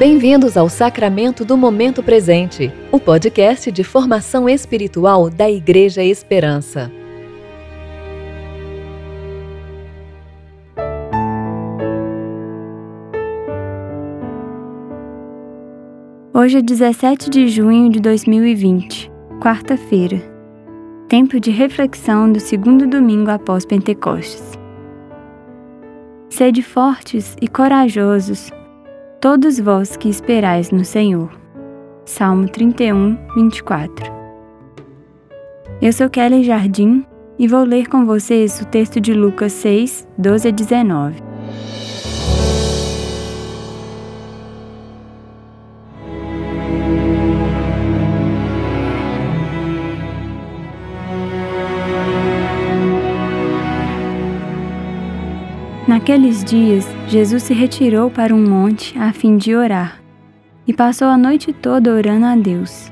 Bem-vindos ao Sacramento do Momento Presente, o podcast de formação espiritual da Igreja Esperança. Hoje é 17 de junho de 2020, quarta-feira. Tempo de reflexão do segundo domingo após Pentecostes. Sede fortes e corajosos, todos vós que esperais no Senhor. Salmo 31, 24. Eu sou Kelly Jardim e vou ler com vocês o texto de Lucas 6, 12 a 19. Naqueles dias, Jesus se retirou para um monte a fim de orar e passou a noite toda orando a Deus.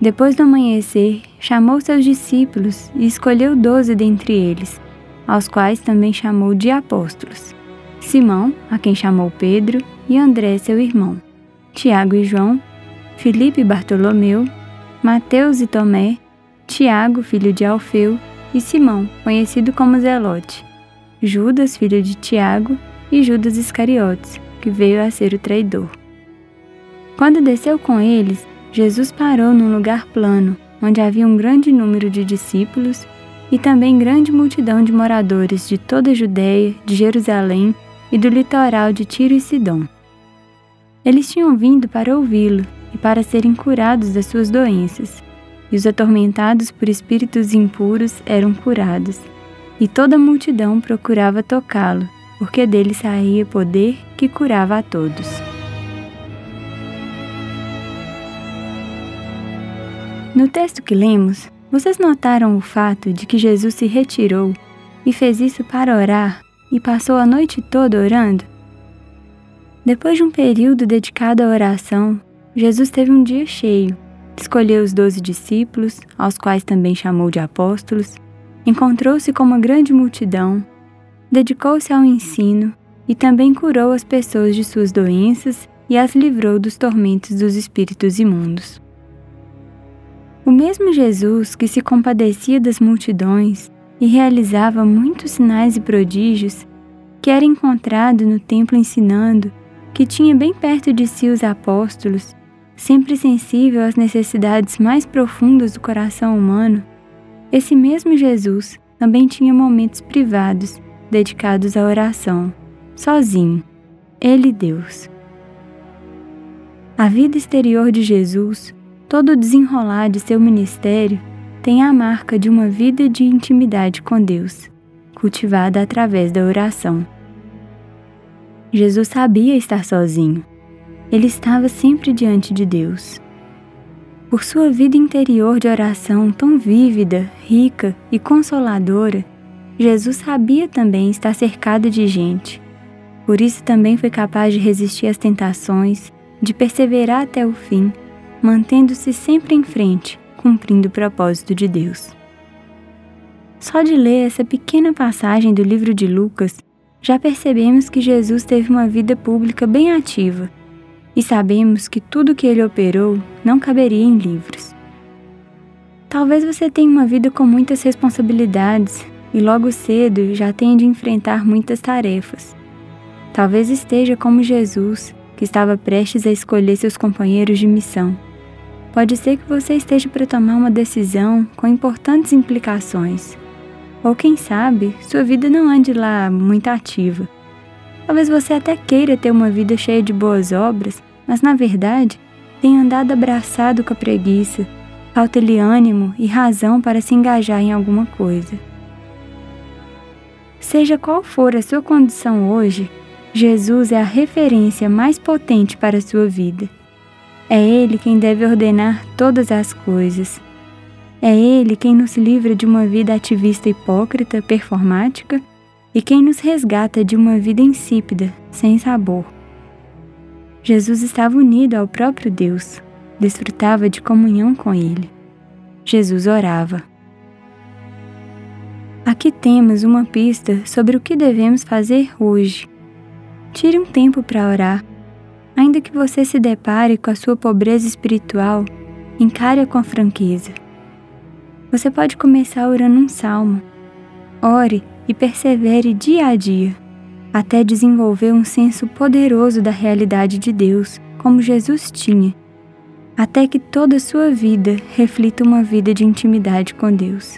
Depois do amanhecer, chamou seus discípulos e escolheu doze dentre eles, aos quais também chamou de apóstolos: Simão, a quem chamou Pedro, e André, seu irmão, Tiago e João, Filipe e Bartolomeu, Mateus e Tomé, Tiago, filho de Alfeu, e Simão, conhecido como Zelote Judas, filho de Tiago, e Judas Iscariotes, que veio a ser o traidor. Quando desceu com eles, Jesus parou num lugar plano, onde havia um grande número de discípulos e também grande multidão de moradores de toda a Judéia, de Jerusalém e do litoral de Tiro e Sidom. Eles tinham vindo para ouvi-lo e para serem curados das suas doenças, e os atormentados por espíritos impuros eram curados e toda a multidão procurava tocá-lo, porque dele saía poder que curava a todos. No texto que lemos, vocês notaram o fato de que Jesus se retirou e fez isso para orar e passou a noite toda orando? Depois de um período dedicado à oração, Jesus teve um dia cheio. Escolheu os doze discípulos, aos quais também chamou de apóstolos, Encontrou-se com uma grande multidão, dedicou-se ao ensino e também curou as pessoas de suas doenças e as livrou dos tormentos dos espíritos imundos. O mesmo Jesus que se compadecia das multidões e realizava muitos sinais e prodígios, que era encontrado no templo ensinando, que tinha bem perto de si os apóstolos, sempre sensível às necessidades mais profundas do coração humano, esse mesmo Jesus também tinha momentos privados dedicados à oração, sozinho, ele e Deus. A vida exterior de Jesus, todo o desenrolar de seu ministério, tem a marca de uma vida de intimidade com Deus, cultivada através da oração. Jesus sabia estar sozinho. Ele estava sempre diante de Deus. Por sua vida interior de oração tão vívida, rica e consoladora, Jesus sabia também estar cercado de gente. Por isso também foi capaz de resistir às tentações, de perseverar até o fim, mantendo-se sempre em frente, cumprindo o propósito de Deus. Só de ler essa pequena passagem do livro de Lucas, já percebemos que Jesus teve uma vida pública bem ativa e sabemos que tudo que ele operou não caberia em livros. Talvez você tenha uma vida com muitas responsabilidades e logo cedo já tenha de enfrentar muitas tarefas. Talvez esteja como Jesus, que estava prestes a escolher seus companheiros de missão. Pode ser que você esteja para tomar uma decisão com importantes implicações. Ou quem sabe, sua vida não ande lá muito ativa Talvez você até queira ter uma vida cheia de boas obras, mas na verdade tem andado abraçado com a preguiça, falta-lhe ânimo e razão para se engajar em alguma coisa. Seja qual for a sua condição hoje, Jesus é a referência mais potente para a sua vida. É Ele quem deve ordenar todas as coisas. É Ele quem nos livra de uma vida ativista hipócrita, performática e quem nos resgata de uma vida insípida, sem sabor. Jesus estava unido ao próprio Deus, desfrutava de comunhão com Ele. Jesus orava. Aqui temos uma pista sobre o que devemos fazer hoje. Tire um tempo para orar. Ainda que você se depare com a sua pobreza espiritual, encare-a com franqueza. Você pode começar orando um salmo. Ore e persevere dia a dia, até desenvolver um senso poderoso da realidade de Deus, como Jesus tinha, até que toda sua vida reflita uma vida de intimidade com Deus.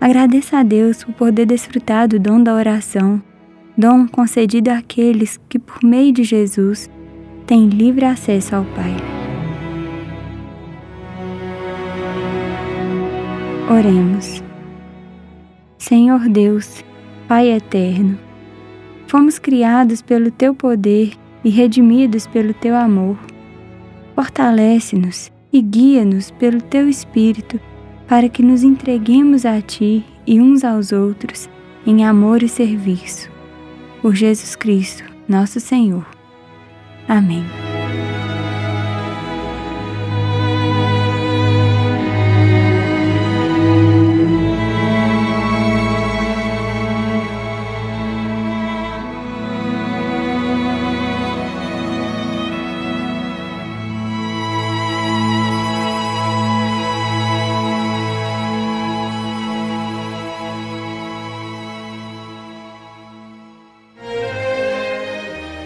Agradeça a Deus por poder desfrutar do dom da oração, dom concedido àqueles que, por meio de Jesus, têm livre acesso ao Pai. Oremos. Senhor Deus, Pai eterno, fomos criados pelo Teu poder e redimidos pelo Teu amor. Fortalece-nos e guia-nos pelo Teu Espírito para que nos entreguemos a Ti e uns aos outros em amor e serviço. Por Jesus Cristo, nosso Senhor. Amém.